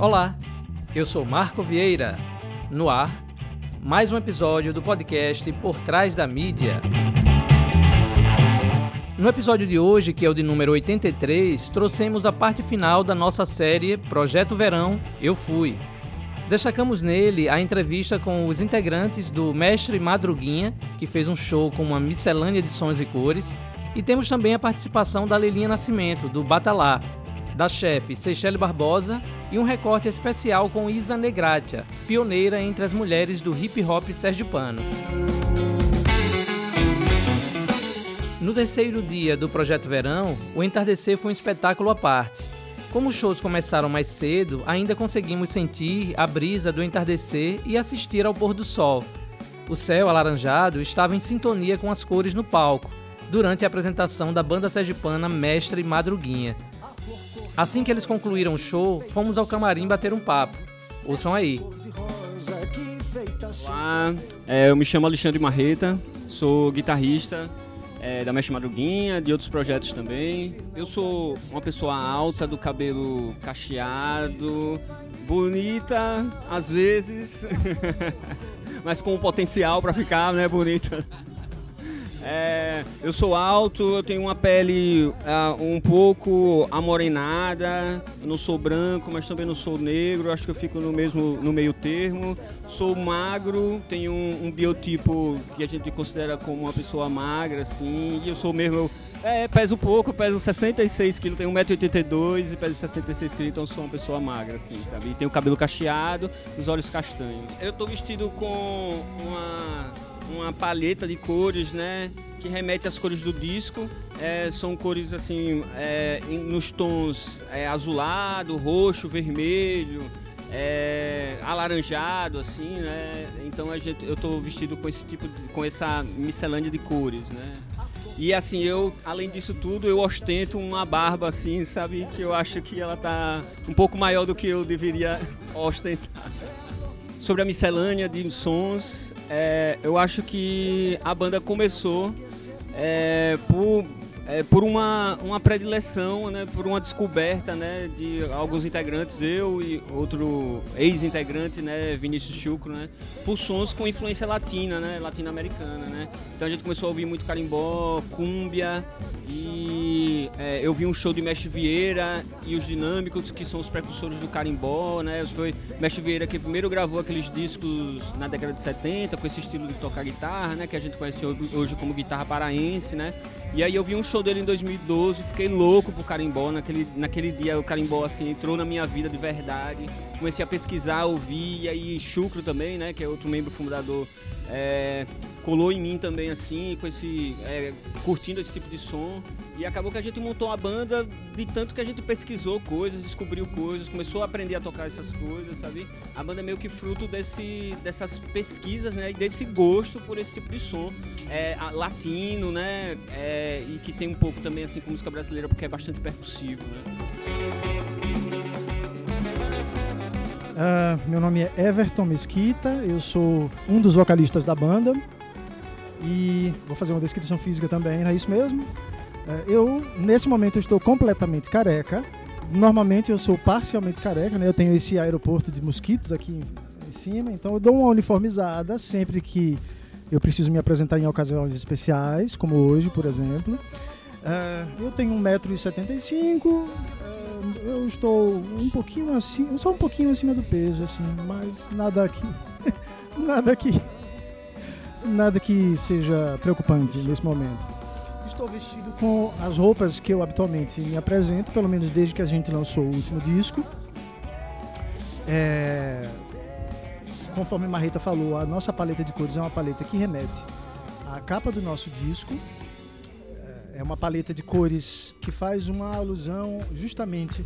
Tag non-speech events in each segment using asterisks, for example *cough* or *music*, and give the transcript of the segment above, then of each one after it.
Olá, eu sou Marco Vieira. No ar, mais um episódio do podcast Por Trás da Mídia. No episódio de hoje, que é o de número 83, trouxemos a parte final da nossa série Projeto Verão Eu Fui. Destacamos nele a entrevista com os integrantes do Mestre Madruguinha, que fez um show com uma miscelânea de sons e cores, e temos também a participação da Lelinha Nascimento, do Batalá, da chefe Seychelle Barbosa e um recorte especial com Isa Negratia, pioneira entre as mulheres do hip hop sergipano. No terceiro dia do Projeto Verão, o entardecer foi um espetáculo à parte. Como os shows começaram mais cedo, ainda conseguimos sentir a brisa do entardecer e assistir ao pôr do sol. O céu alaranjado estava em sintonia com as cores no palco, durante a apresentação da banda sergipana Mestre Madruguinha. Assim que eles concluíram o show, fomos ao camarim bater um papo. Ouçam aí. Olá, é, eu me chamo Alexandre Marreta, sou guitarrista é, da Mestre Madruguinha, de outros projetos também. Eu sou uma pessoa alta, do cabelo cacheado, bonita às vezes, *laughs* mas com potencial para ficar, né, bonita. É, eu sou alto, eu tenho uma pele uh, um pouco amorenada, não sou branco, mas também não sou negro, acho que eu fico no mesmo no meio termo. Sou magro, tenho um, um biotipo que a gente considera como uma pessoa magra, assim, e eu sou mesmo. É, peso pouco, peso 66 quilos, tenho 1,82m e peso 66 quilos, então sou uma pessoa magra, assim, sabe? E tenho o cabelo cacheado, os olhos castanhos. Eu tô vestido com uma uma paleta de cores, né? Que remete às cores do disco. É, são cores assim, é, nos tons é, azulado, roxo, vermelho, é, alaranjado, assim, né? Então a gente, eu estou vestido com esse tipo, de, com essa miscelânea de cores, né? E assim, eu, além disso tudo, eu ostento uma barba assim, sabe? Que eu acho que ela tá um pouco maior do que eu deveria *laughs* ostentar sobre a miscelânea de sons, é, eu acho que a banda começou é, por é, por uma, uma predileção, né, por uma descoberta né, de alguns integrantes, eu e outro ex-integrante, né, Vinícius Chucro, né, por sons com influência latina, né, latino-americana. Né. Então a gente começou a ouvir muito carimbó, cúmbia e é, eu vi um show de Mestre Vieira e os Dinâmicos, que são os precursores do carimbó. Né, foi Mestre Vieira que primeiro gravou aqueles discos na década de 70 com esse estilo de tocar guitarra, né, que a gente conhece hoje como guitarra paraense, né, e aí eu vi um show dele em 2012, fiquei louco pro carimbó. Naquele, naquele dia o carimbó assim, entrou na minha vida de verdade. Comecei a pesquisar, ouvir, e aí Chucro também, né? Que é outro membro fundador. É, colou em mim também assim, com esse. É, curtindo esse tipo de som. E acabou que a gente montou uma banda de tanto que a gente pesquisou coisas, descobriu coisas, começou a aprender a tocar essas coisas, sabe? A banda é meio que fruto desse, dessas pesquisas, né? E desse gosto por esse tipo de som. É, latino, né? É, e que tem um pouco também assim com música brasileira, porque é bastante percussivo, né? Uh, meu nome é Everton Mesquita, eu sou um dos vocalistas da banda e vou fazer uma descrição física também, é isso mesmo? É, eu, nesse momento, estou completamente careca. Normalmente eu sou parcialmente careca, né? Eu tenho esse aeroporto de mosquitos aqui em cima, então eu dou uma uniformizada sempre que eu preciso me apresentar em ocasiões especiais, como hoje, por exemplo. Uh, eu tenho 1,75m, uh, é, eu estou um pouquinho assim, só um pouquinho acima do peso, assim, mas nada aqui. *laughs* nada que nada que seja preocupante nesse momento estou vestido com as roupas que eu habitualmente me apresento, pelo menos desde que a gente lançou o último disco. É... Conforme Marreta falou, a nossa paleta de cores é uma paleta que remete à capa do nosso disco. É uma paleta de cores que faz uma alusão justamente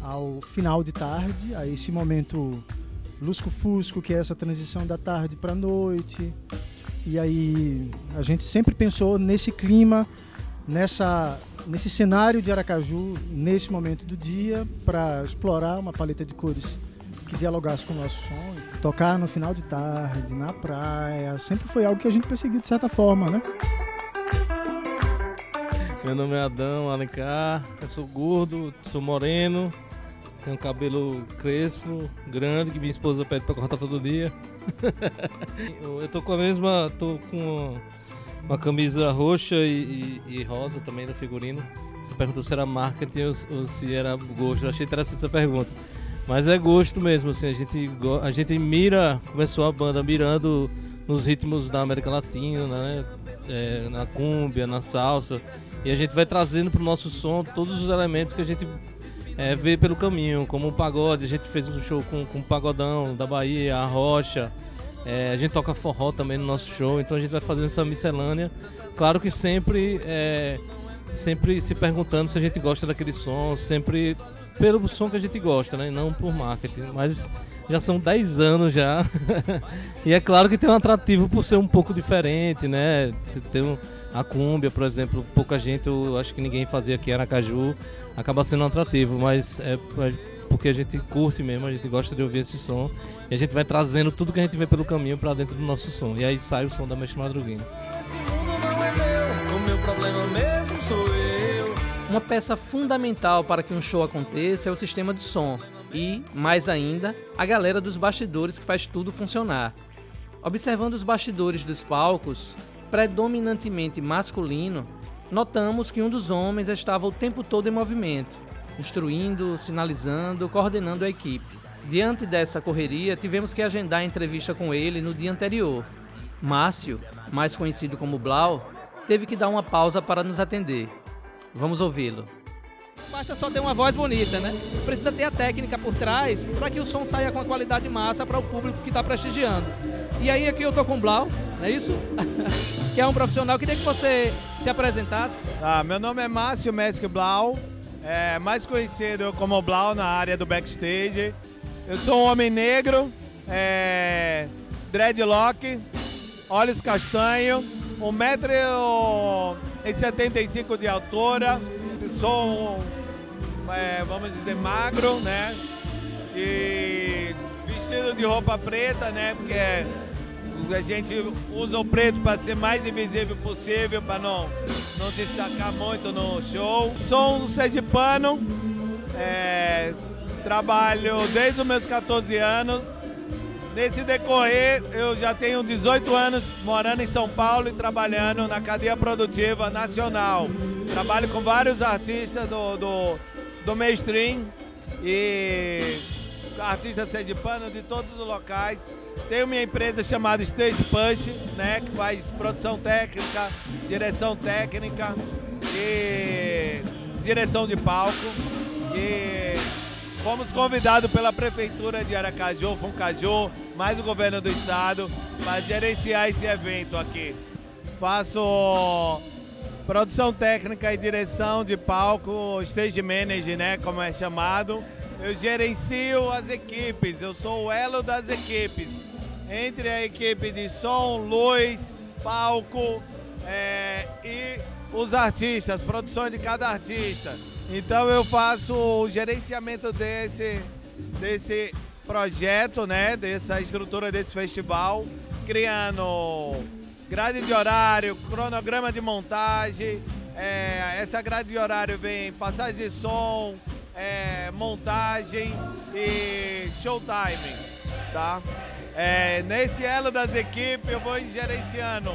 ao final de tarde, a esse momento lusco-fusco, que é essa transição da tarde para a noite. E aí a gente sempre pensou nesse clima, nessa, nesse cenário de Aracaju, nesse momento do dia, para explorar uma paleta de cores que dialogasse com o nosso som. Tocar no final de tarde, na praia, sempre foi algo que a gente perseguiu de certa forma, né? Meu nome é Adão Alencar, eu sou gordo, sou moreno, Tenho um cabelo crespo, grande, que minha esposa pede pra cortar todo dia. *laughs* eu tô com a mesma. tô com uma, camisa roxa e, e, e, rosa também no figurino. Você perguntou se era marketing ou, ou se era gosto. Eu achei interessante essa pergunta. Mas é gosto mesmo, assim, a gente, a gente mira, começou a banda mirando nos ritmos da América Latina, né? É, na cúmbia, na salsa. E a gente vai trazendo para o nosso som todos os elementos que a gente é, vê pelo caminho, como o pagode. A gente fez um show com, com o Pagodão da Bahia, a Rocha. É, a gente toca forró também no nosso show, então a gente vai fazendo essa miscelânea. Claro que sempre, é, sempre se perguntando se a gente gosta daquele som, sempre pelo som que a gente gosta, né? Não por marketing. Mas já são 10 anos já. *laughs* e é claro que tem um atrativo por ser um pouco diferente, né? Tem um, a cúmbia, por exemplo, pouca gente, eu acho que ninguém fazia aqui em Aracaju, acaba sendo um atrativo, mas é, é porque a gente curte mesmo, a gente gosta de ouvir esse som e a gente vai trazendo tudo que a gente vê pelo caminho para dentro do nosso som. E aí sai o som da Mestre Madruguinha. Esse mundo não é meu, o meu problema mesmo sou eu. Uma peça fundamental para que um show aconteça é o sistema de som e, mais ainda, a galera dos bastidores que faz tudo funcionar. Observando os bastidores dos palcos, predominantemente masculino, notamos que um dos homens estava o tempo todo em movimento, instruindo, sinalizando, coordenando a equipe. Diante dessa correria, tivemos que agendar a entrevista com ele no dia anterior. Márcio, mais conhecido como Blau, teve que dar uma pausa para nos atender. Vamos ouvi-lo. Basta só ter uma voz bonita, né? Precisa ter a técnica por trás para que o som saia com a qualidade massa para o público que está prestigiando. E aí aqui eu tô com Blau, não é isso? *laughs* que é um profissional. Queria que você se apresentasse. Ah, meu nome é Márcio Mesk Blau, é, mais conhecido como Blau na área do backstage. Eu sou um homem negro, é, dreadlock, olhos castanho, 1,75m de altura, sou é, vamos dizer, magro, né? E vestido de roupa preta, né? Porque a gente usa o preto para ser mais invisível possível, para não, não destacar muito no show. Sou um sergipano, é, trabalho desde os meus 14 anos. Nesse decorrer, eu já tenho 18 anos morando em São Paulo e trabalhando na cadeia produtiva nacional. Trabalho com vários artistas do, do do mainstream e artista sergipano de todos os locais. Tenho minha empresa chamada Stage Punch, né, que faz produção técnica, direção técnica e direção de palco. E fomos convidados pela prefeitura de Aracaju, Funcaju, mais o governo do estado para gerenciar esse evento aqui. Faço produção técnica e direção de palco, stage manager, né, como é chamado. Eu gerencio as equipes, eu sou o elo das equipes. Entre a equipe de som, luz, palco é, e os artistas, produções de cada artista. Então eu faço o gerenciamento desse, desse projeto, né, dessa estrutura desse festival, criando grade de horário, cronograma de montagem. É, essa grade de horário vem passagem de som, é, montagem e showtime, tá? É, nesse elo das equipes eu vou gerenciando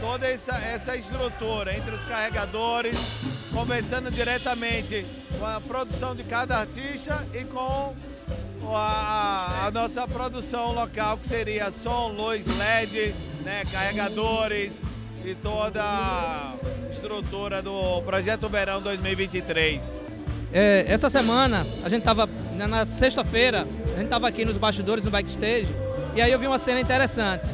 toda essa, essa estrutura entre os carregadores, conversando diretamente com a produção de cada artista e com a, a nossa produção local, que seria som, luz, LED, né, carregadores e toda a estrutura do Projeto Verão 2023. É, essa semana, a gente estava na sexta-feira, a gente estava aqui nos bastidores, no backstage, e aí eu vi uma cena interessante.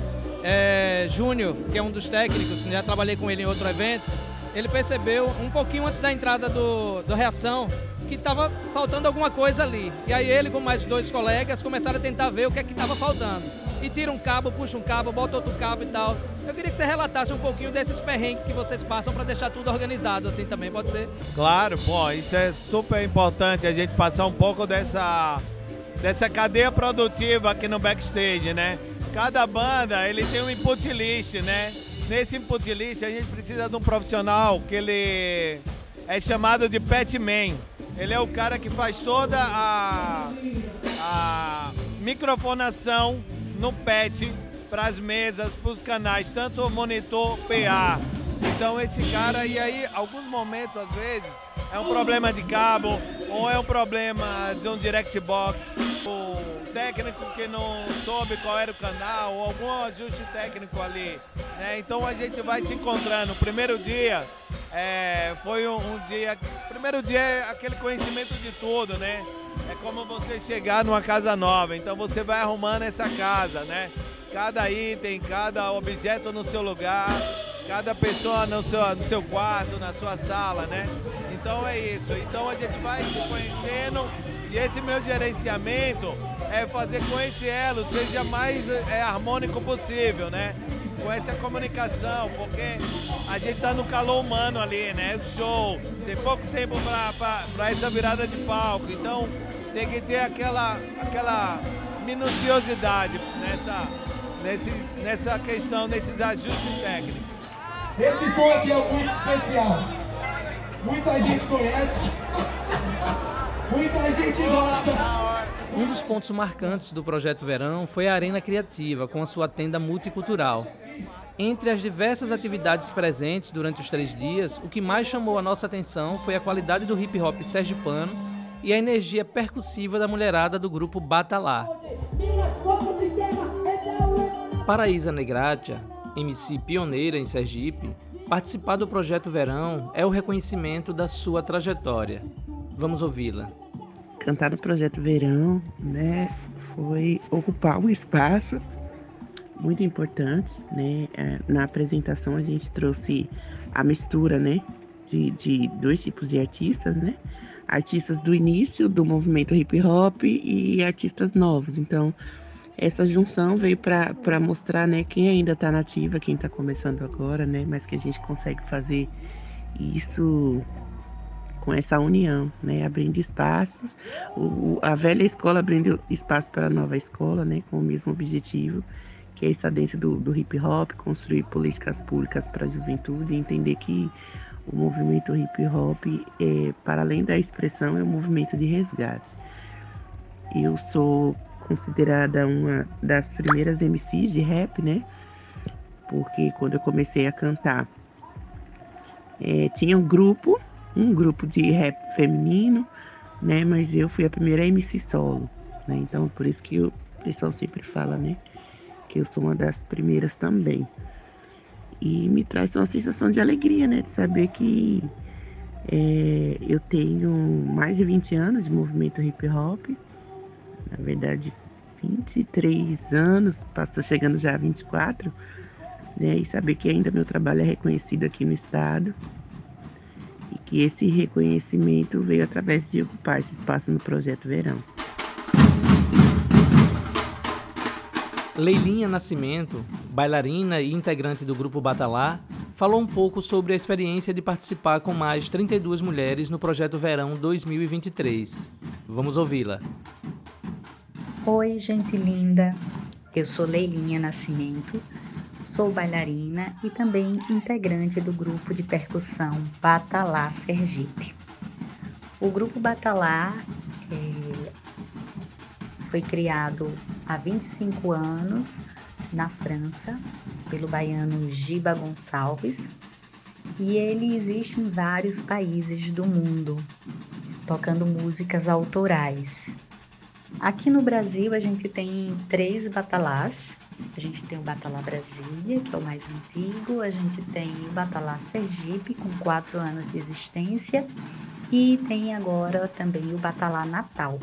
É, Júnior, que é um dos técnicos, já trabalhei com ele em outro evento, ele percebeu um pouquinho antes da entrada do, do Reação que estava faltando alguma coisa ali. E aí ele com mais dois colegas começaram a tentar ver o que é que estava faltando e tira um cabo, puxa um cabo, bota outro cabo e tal. Eu queria que você relatasse um pouquinho desses perrengues que vocês passam para deixar tudo organizado assim também, pode ser? Claro, pô, isso é super importante a gente passar um pouco dessa dessa cadeia produtiva aqui no backstage, né? Cada banda, ele tem um input list, né? Nesse input list a gente precisa de um profissional que ele é chamado de Petman. Ele é o cara que faz toda a, a microfonação no PET para as mesas, para os canais, tanto o monitor PA. Então esse cara, e aí alguns momentos às vezes é um problema de cabo ou é um problema de um direct box, o técnico que não soube qual era o canal ou algum ajuste técnico ali. Né? Então a gente vai se encontrando. O primeiro dia é, foi um, um dia. Primeiro dia é aquele conhecimento de tudo, né? É como você chegar numa casa nova. Então você vai arrumando essa casa, né? Cada item, cada objeto no seu lugar, cada pessoa no seu, no seu quarto, na sua sala, né? Então é isso. Então a gente vai se conhecendo e esse meu gerenciamento é fazer com esse elo seja mais é, harmônico possível, né? Com essa comunicação, porque a gente tá no calor humano ali, né? O show, tem pouco tempo para essa virada de palco, então tem que ter aquela, aquela minuciosidade nessa, nesses, nessa questão, nesses ajustes técnicos. Esse som aqui é muito especial. Muita gente conhece, muita gente gosta. Um dos pontos marcantes do projeto Verão foi a Arena Criativa, com a sua tenda multicultural. Entre as diversas atividades presentes durante os três dias, o que mais chamou a nossa atenção foi a qualidade do hip hop sergipano e a energia percussiva da mulherada do grupo Batalá. Paraísa Negratia, MC pioneira em Sergipe, participar do projeto Verão é o reconhecimento da sua trajetória. Vamos ouvi-la. Cantar no projeto Verão, né, foi ocupar um espaço muito importante, né? É, na apresentação a gente trouxe a mistura, né, de, de dois tipos de artistas, né? Artistas do início do movimento hip hop e artistas novos. Então, essa junção veio para mostrar né, quem ainda está nativa, quem está começando agora, né, mas que a gente consegue fazer isso com essa união, né, abrindo espaços, o, a velha escola abrindo espaço para a nova escola, né, com o mesmo objetivo, que é estar dentro do, do hip hop, construir políticas públicas para a juventude e entender que o movimento hip hop, é, para além da expressão, é um movimento de resgate. Eu sou considerada uma das primeiras MCs de rap, né? Porque quando eu comecei a cantar, é, tinha um grupo, um grupo de rap feminino, né? Mas eu fui a primeira MC solo, né? Então por isso que o pessoal sempre fala, né? Que eu sou uma das primeiras também. E me traz uma sensação de alegria, né? De saber que é, eu tenho mais de 20 anos de movimento hip hop na verdade 23 anos, passou chegando já a 24, né? E saber que ainda meu trabalho é reconhecido aqui no estado e que esse reconhecimento veio através de ocupar esse espaço no projeto Verão. Leilinha Nascimento, bailarina e integrante do grupo Batalá, falou um pouco sobre a experiência de participar com mais 32 mulheres no projeto Verão 2023. Vamos ouvi-la. Oi, gente linda. Eu sou Leilinha Nascimento, sou bailarina e também integrante do grupo de percussão Batalá Sergipe. O grupo Batalá é, foi criado há 25 anos na França pelo baiano Giba Gonçalves e ele existe em vários países do mundo, tocando músicas autorais. Aqui no Brasil a gente tem três batalás. A gente tem o Batalá Brasília, que é o mais antigo, a gente tem o Batalá Sergipe, com quatro anos de existência, e tem agora também o Batalá Natal.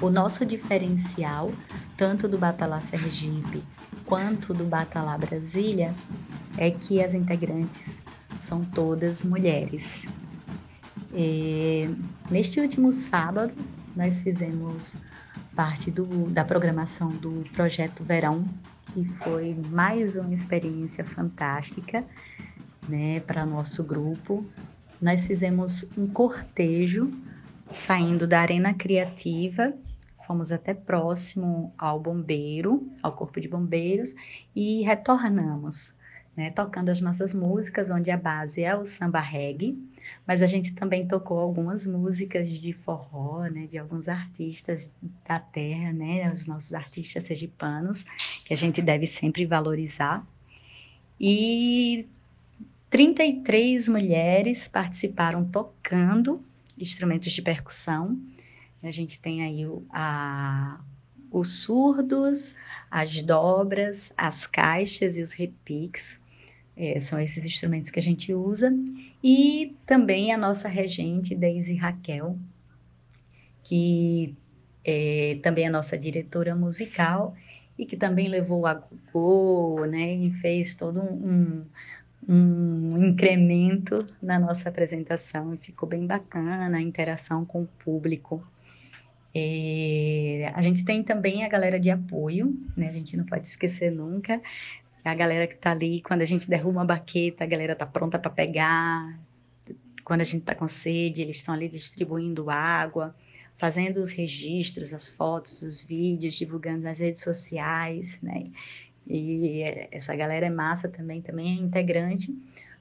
O nosso diferencial, tanto do Batalá Sergipe quanto do Batalá Brasília, é que as integrantes são todas mulheres. E, neste último sábado, nós fizemos parte do, da programação do Projeto Verão e foi mais uma experiência fantástica né, para nosso grupo. Nós fizemos um cortejo saindo da Arena Criativa, fomos até próximo ao bombeiro, ao Corpo de Bombeiros e retornamos, né, tocando as nossas músicas, onde a base é o samba reggae, mas a gente também tocou algumas músicas de forró, né, de alguns artistas da terra, né, os nossos artistas sergipanos, que a gente deve sempre valorizar. E 33 mulheres participaram tocando instrumentos de percussão. A gente tem aí o, a, os surdos, as dobras, as caixas e os repiques. É, são esses instrumentos que a gente usa. E também a nossa regente, Deise Raquel, que é, também é nossa diretora musical e que também levou a Gogô, né, e fez todo um, um, um incremento na nossa apresentação, e ficou bem bacana a interação com o público. É, a gente tem também a galera de apoio, né? A gente não pode esquecer nunca. A galera que está ali, quando a gente derruba uma baqueta, a galera está pronta para pegar. Quando a gente está com sede, eles estão ali distribuindo água, fazendo os registros, as fotos, os vídeos, divulgando nas redes sociais, né? E essa galera é massa também, também é integrante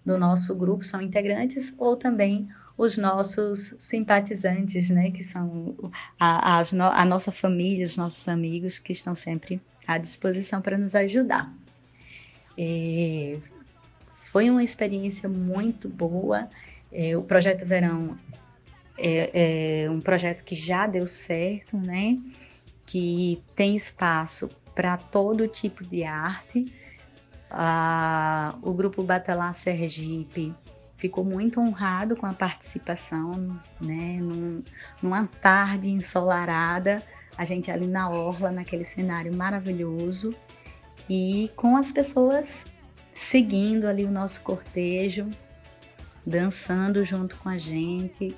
do nosso grupo, são integrantes ou também os nossos simpatizantes, né, que são a, a, a nossa família, os nossos amigos que estão sempre à disposição para nos ajudar. É, foi uma experiência muito boa. É, o Projeto Verão é, é, um projeto que já deu certo, né? Que tem espaço para todo tipo de arte. Ah, o grupo Batelar Sergipe ficou muito honrado com a participação, né? Num, numa tarde ensolarada, a gente ali na orla, naquele cenário maravilhoso, e com as pessoas seguindo ali o nosso cortejo, dançando junto com a gente,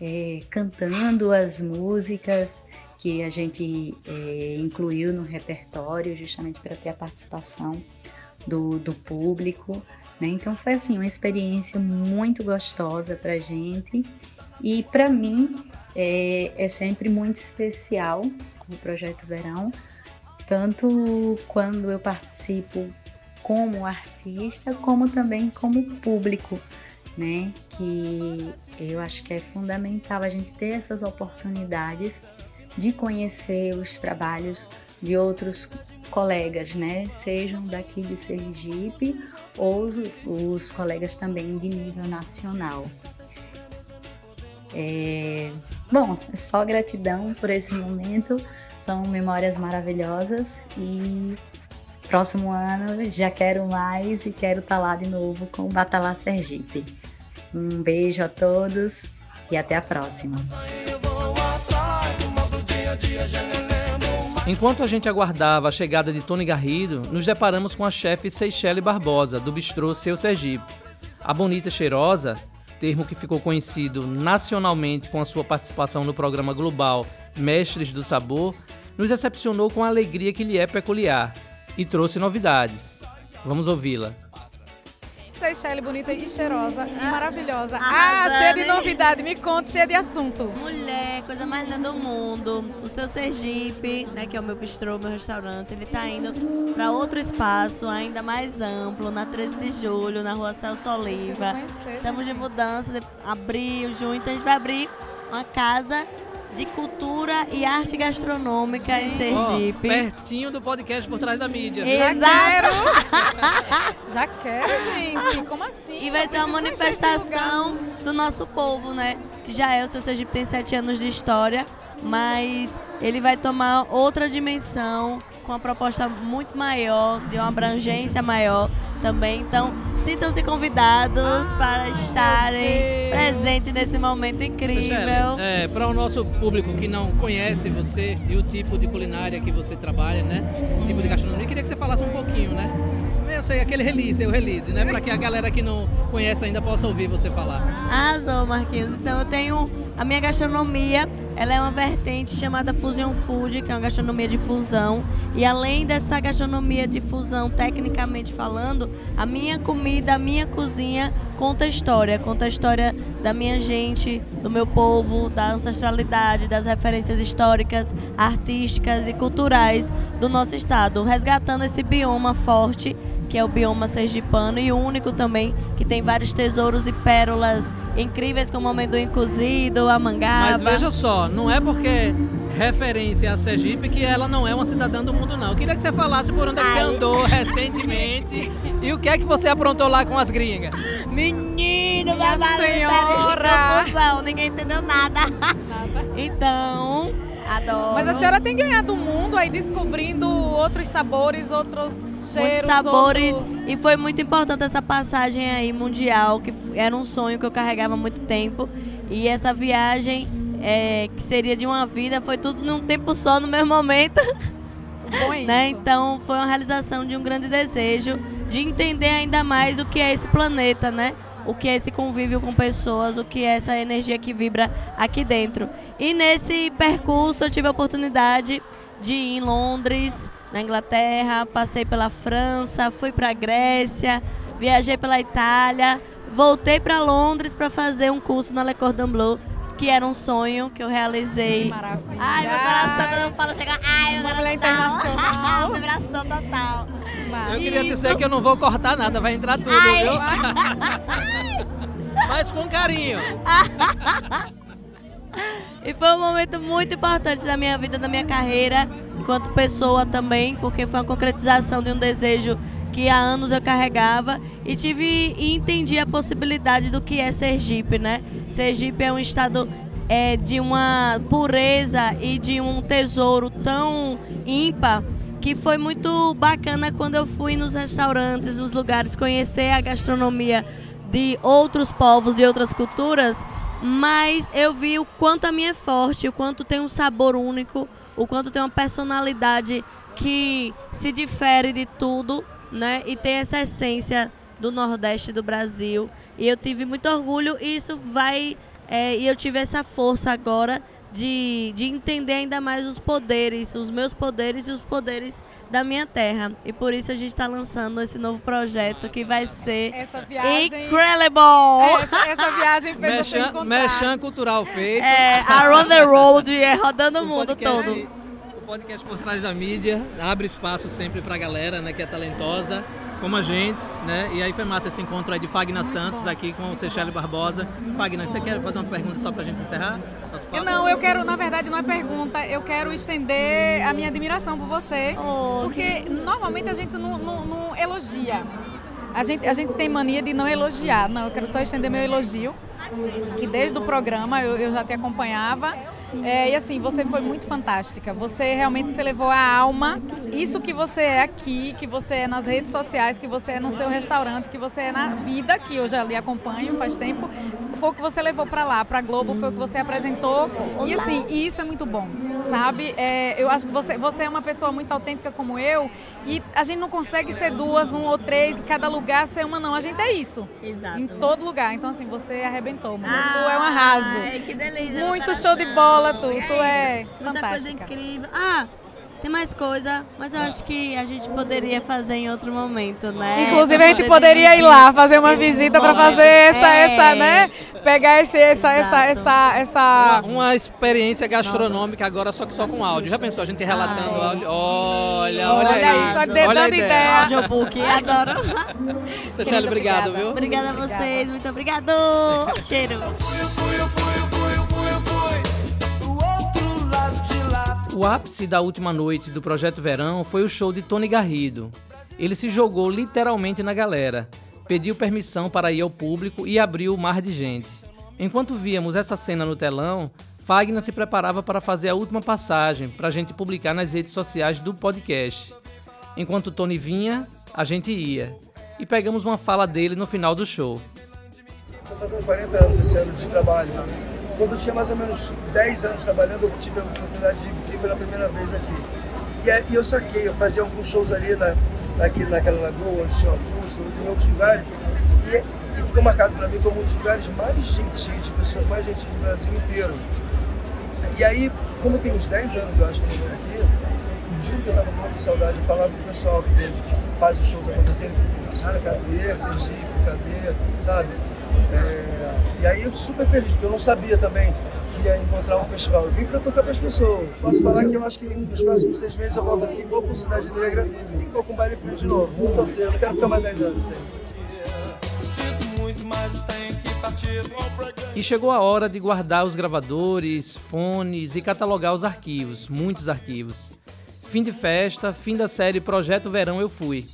é, cantando as músicas que a gente é, incluiu no repertório, justamente para ter a participação do, do público. Né? Então foi assim uma experiência muito gostosa para a gente e para mim é, é, sempre muito especial o projeto Verão, tanto quando eu participo como artista, como também como público, né? Que eu acho que é fundamental a gente ter essas oportunidades de conhecer os trabalhos de outros colegas, né? Sejam daqui de Sergipe ou os, colegas também de nível nacional. É, bom, é só gratidão por esse momento. São memórias maravilhosas e próximo ano já quero mais e quero estar lá de novo com o Batalá Sergipe. Um beijo a todos e até a próxima. Enquanto a gente aguardava a chegada de Tony Garrido, nos deparamos com a chefe Seychelle Barbosa, do bistrô Seu Sergipe. A bonita cheirosa, termo que ficou conhecido nacionalmente com a sua participação no programa global Mestres do Sabor, nos recepcionou com a alegria que lhe é peculiar e trouxe novidades. Vamos ouvi-la. Seychelles bonita e cheirosa e maravilhosa. Arrasando, ah, cheia de novidade, me conta, cheia de assunto. Mulher, coisa mais linda do mundo. O seu Sergipe, né, que é o meu bistrô, meu restaurante, ele está indo para outro espaço ainda mais amplo, na 13 de julho, na rua Celso Oliva. Estamos de mudança, de abril, junho, então a gente vai abrir uma casa de cultura e arte gastronômica Sim. em Sergipe. Oh, pertinho do podcast por trás da mídia. Exato. *laughs* Já quero, gente. Como assim? E vai ser uma manifestação do nosso povo, né? Que já é, o seu Sergipe tem sete anos de história, mas ele vai tomar outra dimensão com uma proposta muito maior, de uma abrangência maior também. Então, sintam-se convidados ah, para estarem presentes nesse momento incrível. é, para o nosso público que não conhece você e o tipo de culinária que você trabalha, né? O tipo de gastronomia, queria que você falasse um pouquinho, né? Eu sei, aquele release, o release, né? Para que a galera que não conhece ainda possa ouvir você falar. Arrasou, Marquinhos. Então, eu tenho a minha gastronomia, ela é uma vertente chamada Fusion Food, que é uma gastronomia de fusão. E além dessa gastronomia de fusão, tecnicamente falando, a minha comida, a minha cozinha conta história, conta a história da minha gente, do meu povo, da ancestralidade, das referências históricas, artísticas e culturais do nosso estado, resgatando esse bioma forte que é o bioma sergipano, e o único também que tem vários tesouros e pérolas incríveis como o amendoim cozido, a mangaba. Mas veja só, não é porque referência a Sergipe que ela não é uma cidadã do mundo, não. Eu queria que você falasse por onde é que você andou recentemente *laughs* e o que é que você aprontou lá com as gringas. Menino, Minha senhora! confusão, ninguém entendeu nada. Então, adoro. Mas a senhora tem ganhado o mundo aí, descobrindo outros sabores, outros cheiros. muitos sabores outros- e foi muito importante essa passagem aí mundial que era um sonho que eu carregava há muito tempo e essa viagem é, que seria de uma vida foi tudo num tempo só no mesmo momento Bom *laughs* é isso. né então foi uma realização de um grande desejo de entender ainda mais o que é esse planeta né o que é esse convívio com pessoas, o que é essa energia que vibra aqui dentro. E nesse percurso eu tive a oportunidade de ir em Londres, na Inglaterra, passei pela França, fui para a Grécia, viajei pela Itália, voltei para Londres para fazer um curso na Le Cordon Bleu, que era um sonho que eu realizei. Maravilha. Ai, meu coração, quando eu falo, chega. Ai, meu Uma coração. internacional. *laughs* Vibração total. Eu queria dizer que eu não vou cortar nada, vai entrar tudo, Ai. viu? *laughs* Mas com carinho. *laughs* E foi um momento muito importante da minha vida, da minha carreira, enquanto pessoa também, porque foi uma concretização de um desejo que há anos eu carregava e tive e entendi a possibilidade do que é Sergipe, né? Sergipe é um estado é, de uma pureza e de um tesouro tão ímpar que foi muito bacana quando eu fui nos restaurantes, nos lugares, conhecer a gastronomia de outros povos e outras culturas, mas eu vi o quanto a minha é forte, o quanto tem um sabor único, o quanto tem uma personalidade que se difere de tudo, né? E tem essa essência do Nordeste do Brasil. E eu tive muito orgulho e isso vai. é, e eu tive essa força agora de, de entender ainda mais os poderes, os meus poderes e os poderes da minha terra. E por isso a gente está lançando esse novo projeto que vai ser Essa viagem. incredible! Essa, essa viagem fez Mechan, mechan cultural feito. É, Around the Road, é rodando o O mundo todo. Podcast por trás da mídia abre espaço sempre pra galera, né, que é talentosa, como a gente, né? E aí foi massa esse encontro aí de Fagna Santos aqui com o Seychelles Barbosa. Fagna, você quer fazer uma pergunta só pra gente encerrar? Não, eu quero, na verdade, não é pergunta, eu quero estender a minha admiração por você. Oh, porque normalmente a gente não, não- não elogia. A gente, a gente tem mania de não elogiar. Não, eu quero só estender meu elogio. Que desde o programa eu, eu já te acompanhava. É, e assim, você foi muito fantástica. Você realmente se levou a alma. Isso que você é aqui, que você é nas redes sociais, que você é no seu restaurante, que você é na vida, que eu já lhe acompanho faz tempo, foi o que você levou para lá, para Globo, foi o que você apresentou. E assim, e isso é muito bom, sabe? É, eu acho que você, você é uma pessoa muito autêntica como eu e a gente não consegue ser duas, um ou três, em cada lugar ser uma, não. A gente é isso. Exato. Em todo lugar. Então, assim, você arrebentou, mano. tu é um arraso. Ai, que delícia. Muito show de bola, tu. Tu é isso. Muita coisa fantástica. incrível. Ah, tem mais coisa, mas eu acho que a gente poderia fazer em outro momento, né? Inclusive a gente poder poderia ir lá fazer uma visita para fazer essa, É. essa, né? Pegar esse, essa, essa, Exato. essa, essa. Uma experiência gastronômica agora, só que só com áudio. Já pensou a gente relatando Ai. áudio? Olha, olha, Olha aí. só olha dando a ideia. Audiobook, adoro. Obrigado, viu? Obrigada a vocês, muito obrigado. Cheiro. O ápice da última noite do Projeto Verão foi o show de Tony Garrido. Ele se jogou literalmente na galera, pediu permissão para ir ao público e abriu o mar de gente. Enquanto víamos essa cena no telão, Fagner se preparava para fazer a última passagem para a gente publicar nas redes sociais do podcast. Enquanto Tony vinha, a gente ia. E pegamos uma fala dele no final do show. Estou fazendo 40 anos esse ano de trabalho. Quando eu tinha mais ou menos 10 anos trabalhando, eu tive a oportunidade de pela primeira vez aqui. E, aí eu saquei, eu fazia alguns shows ali na, aqui naquela lagoa, onde tinha Augusto, em outros lugares. E, e ficou marcado para mim como um dos lugares mais gentis, de pessoas mais gentis do Brasil inteiro. E aí, como tenho uns 10 anos, eu acho, que eu aqui, juro que eu tava com muita saudade de falar com o pessoal que, faz os shows acontecerem. Ah, cadê? Sergipe, cadê? Sabe? É, e aí eu super feliz, porque eu não sabia também que ia encontrar um festival. Eu vim para tocar para as pessoas. Posso falar que eu acho que nos próximos seis meses eu volto aqui, vou com Cidade Negra e vou com Baile Frio de novo. Vou torcer, eu não quero ficar mais 10 anos sem. E chegou a hora de guardar os gravadores, fones e catalogar os arquivos, muitos arquivos. Fim de festa, fim da série Projeto Verão Eu Fui.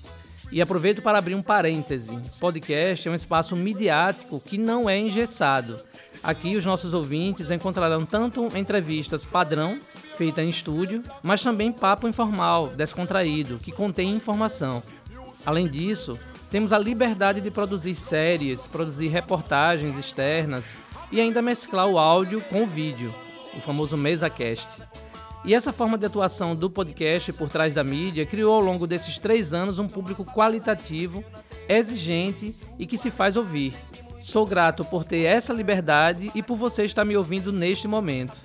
E aproveito para abrir um parêntese. Podcast é um espaço midiático que não é engessado. Aqui os nossos ouvintes encontrarão tanto entrevistas padrão, feita em estúdio, mas também papo informal, descontraído, que contém informação. Além disso, temos a liberdade de produzir séries, produzir reportagens externas e ainda mesclar o áudio com o vídeo, o famoso MesaCast. E essa forma de atuação do podcast por trás da mídia criou ao longo desses três anos um público qualitativo, exigente e que se faz ouvir. Sou grato por ter essa liberdade e por você estar me ouvindo neste momento.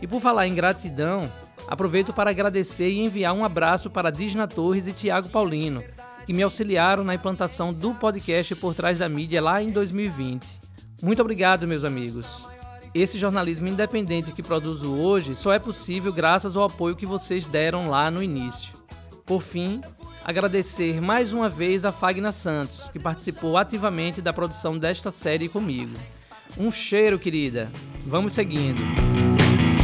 E por falar em gratidão, aproveito para agradecer e enviar um abraço para Disna Torres e Tiago Paulino, que me auxiliaram na implantação do podcast por trás da mídia lá em 2020. Muito obrigado, meus amigos. Esse jornalismo independente que produzo hoje só é possível graças ao apoio que vocês deram lá no início. Por fim, agradecer mais uma vez a Fagna Santos, que participou ativamente da produção desta série comigo. Um cheiro, querida. Vamos seguindo.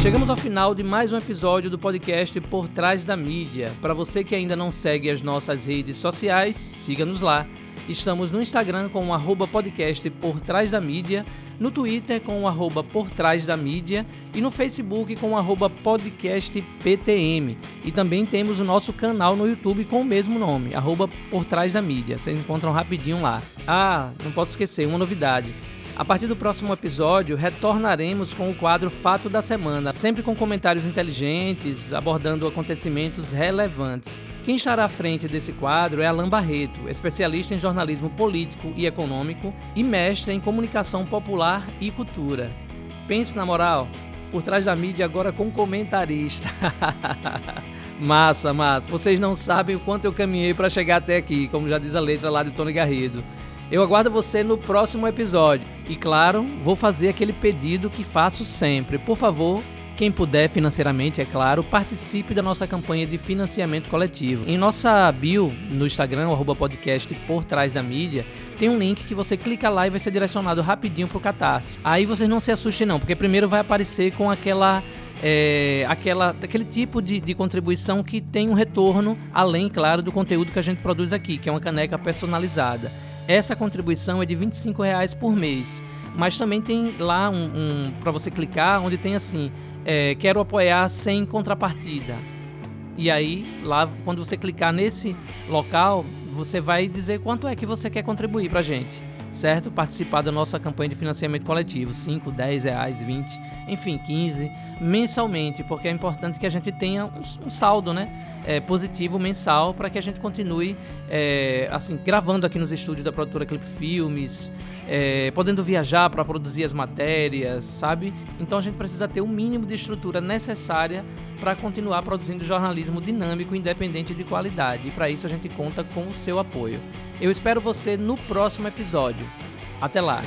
Chegamos ao final de mais um episódio do podcast Por Trás da Mídia. Para você que ainda não segue as nossas redes sociais, siga-nos lá. Estamos no Instagram com o podcast Por Trás da Mídia, no Twitter com o arroba Por Trás da Mídia e no Facebook com o arroba podcast PTM. E também temos o nosso canal no YouTube com o mesmo nome, arroba Por Trás da Mídia. Vocês encontram rapidinho lá. Ah, não posso esquecer, uma novidade. A partir do próximo episódio, retornaremos com o quadro Fato da Semana, sempre com comentários inteligentes, abordando acontecimentos relevantes. Quem estará à frente desse quadro é Alain Barreto, especialista em jornalismo político e econômico e mestre em comunicação popular e cultura. Pense na moral, por trás da mídia agora com comentarista. *laughs* massa, massa. Vocês não sabem o quanto eu caminhei para chegar até aqui, como já diz a letra lá de Tony Garrido. Eu aguardo você no próximo episódio. E claro, vou fazer aquele pedido que faço sempre. Por favor, quem puder financeiramente, é claro, participe da nossa campanha de financiamento coletivo. Em nossa bio no Instagram, arroba podcast por trás da mídia, tem um link que você clica lá e vai ser direcionado rapidinho pro Catarse. Aí vocês não se assustem não, porque primeiro vai aparecer com aquela é, aquela, aquele tipo de, de, contribuição que tem um retorno, além, claro, do conteúdo que a gente produz aqui, que é uma caneca personalizada. Essa contribuição é de R$ reais por mês. Mas também tem lá um, um para você clicar onde tem assim, é, quero apoiar sem contrapartida. E aí, lá, quando você clicar nesse local, você vai dizer quanto é que você quer contribuir para gente, certo? Participar da nossa campanha de financiamento coletivo, 5, 10 reais, 20, enfim, 15, mensalmente, porque é importante que a gente tenha um, saldo, né? É, positivo mensal para que a gente continue é, assim gravando aqui nos estúdios da produtora Clip Filmes, é, podendo viajar para produzir as matérias, sabe? Então a gente precisa ter o mínimo de estrutura necessária para continuar produzindo jornalismo dinâmico, independente de qualidade. E para isso a gente conta com o seu apoio. Eu espero você no próximo episódio. Até lá!